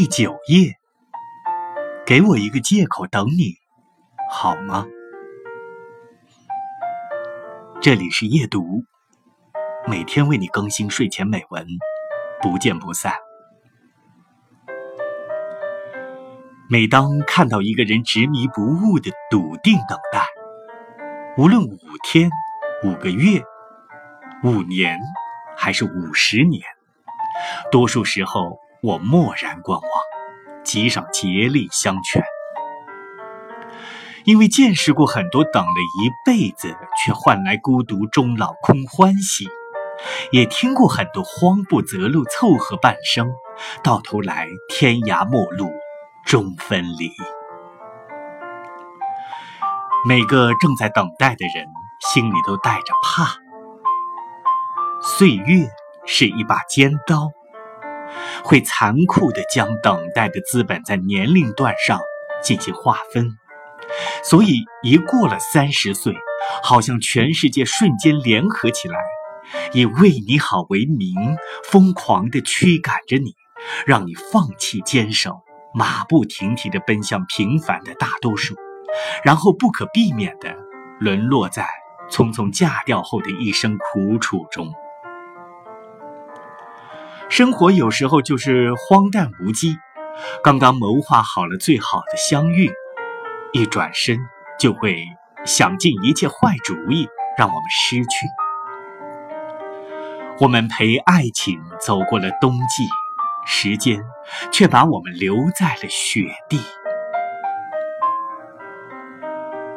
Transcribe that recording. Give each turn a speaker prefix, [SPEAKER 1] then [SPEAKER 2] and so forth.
[SPEAKER 1] 第九页，给我一个借口等你，好吗？这里是夜读，每天为你更新睡前美文，不见不散。每当看到一个人执迷不悟的笃定等待，无论五天、五个月、五年，还是五十年，多数时候。我默然观望，极少竭力相劝，因为见识过很多等了一辈子却换来孤独终老空欢喜，也听过很多慌不择路凑合半生，到头来天涯陌路终分离。每个正在等待的人心里都带着怕，岁月是一把尖刀。会残酷地将等待的资本在年龄段上进行划分，所以一过了三十岁，好像全世界瞬间联合起来，以为你好为名，疯狂地驱赶着你，让你放弃坚守，马不停蹄地奔向平凡的大多数，然后不可避免地沦落在匆匆嫁掉后的一生苦楚中。生活有时候就是荒诞无稽，刚刚谋划好了最好的相遇，一转身就会想尽一切坏主意，让我们失去。我们陪爱情走过了冬季，时间却把我们留在了雪地。